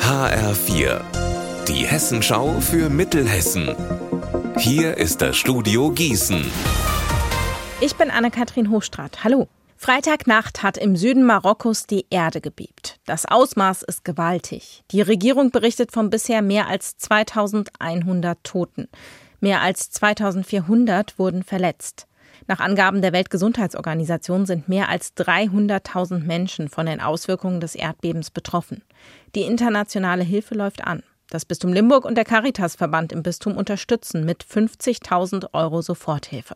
HR4, die Hessenschau für Mittelhessen. Hier ist das Studio Gießen. Ich bin Anne-Kathrin Hochstrat. Hallo. Freitagnacht hat im Süden Marokkos die Erde gebebt. Das Ausmaß ist gewaltig. Die Regierung berichtet von bisher mehr als 2100 Toten. Mehr als 2400 wurden verletzt. Nach Angaben der Weltgesundheitsorganisation sind mehr als 300.000 Menschen von den Auswirkungen des Erdbebens betroffen. Die internationale Hilfe läuft an. Das Bistum Limburg und der Caritasverband im Bistum unterstützen mit 50.000 Euro Soforthilfe.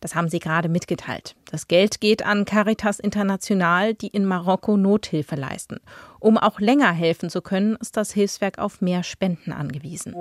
Das haben sie gerade mitgeteilt. Das Geld geht an Caritas International, die in Marokko Nothilfe leisten. Um auch länger helfen zu können, ist das Hilfswerk auf mehr Spenden angewiesen.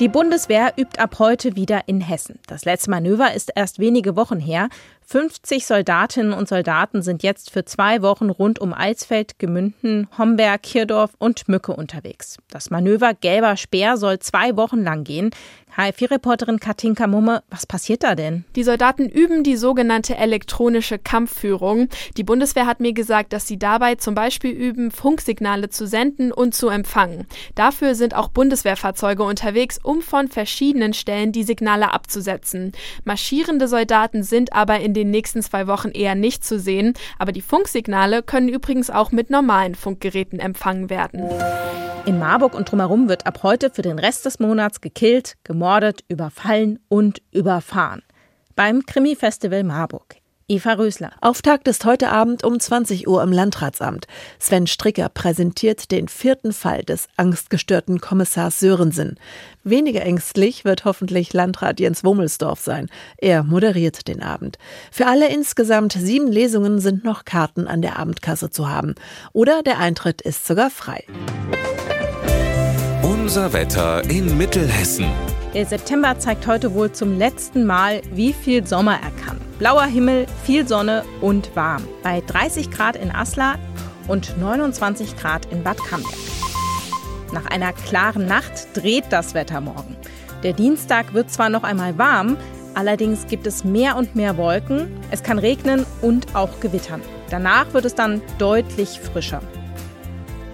Die Bundeswehr übt ab heute wieder in Hessen. Das letzte Manöver ist erst wenige Wochen her. 50 Soldatinnen und Soldaten sind jetzt für zwei Wochen rund um Alsfeld, Gemünden, Homberg, Kirdorf und Mücke unterwegs. Das Manöver Gelber Speer soll zwei Wochen lang gehen. HF4-Reporterin Katinka Mumme, was passiert da denn? Die Soldaten üben die sogenannte elektronische Kampfführung. Die Bundeswehr hat mir gesagt, dass sie dabei zum Beispiel üben, Funksignale zu senden und zu empfangen. Dafür sind auch Bundeswehrfahrzeuge unterwegs, um von verschiedenen Stellen die Signale abzusetzen. Marschierende Soldaten sind aber in den nächsten zwei Wochen eher nicht zu sehen, aber die Funksignale können übrigens auch mit normalen Funkgeräten empfangen werden. In Marburg und drumherum wird ab heute für den Rest des Monats gekillt, gemordet, überfallen und überfahren. Beim Krimi-Festival Marburg. Eva Rösler. Auftakt ist heute Abend um 20 Uhr im Landratsamt. Sven Stricker präsentiert den vierten Fall des angstgestörten Kommissars Sörensen. Weniger ängstlich wird hoffentlich Landrat Jens Wummelsdorf sein. Er moderiert den Abend. Für alle insgesamt sieben Lesungen sind noch Karten an der Abendkasse zu haben. Oder der Eintritt ist sogar frei. Unser Wetter in Mittelhessen. Der September zeigt heute wohl zum letzten Mal, wie viel Sommer er kann. Blauer Himmel, viel Sonne und warm. Bei 30 Grad in Asla und 29 Grad in Bad Camberg. Nach einer klaren Nacht dreht das Wetter morgen. Der Dienstag wird zwar noch einmal warm, allerdings gibt es mehr und mehr Wolken, es kann regnen und auch gewittern. Danach wird es dann deutlich frischer.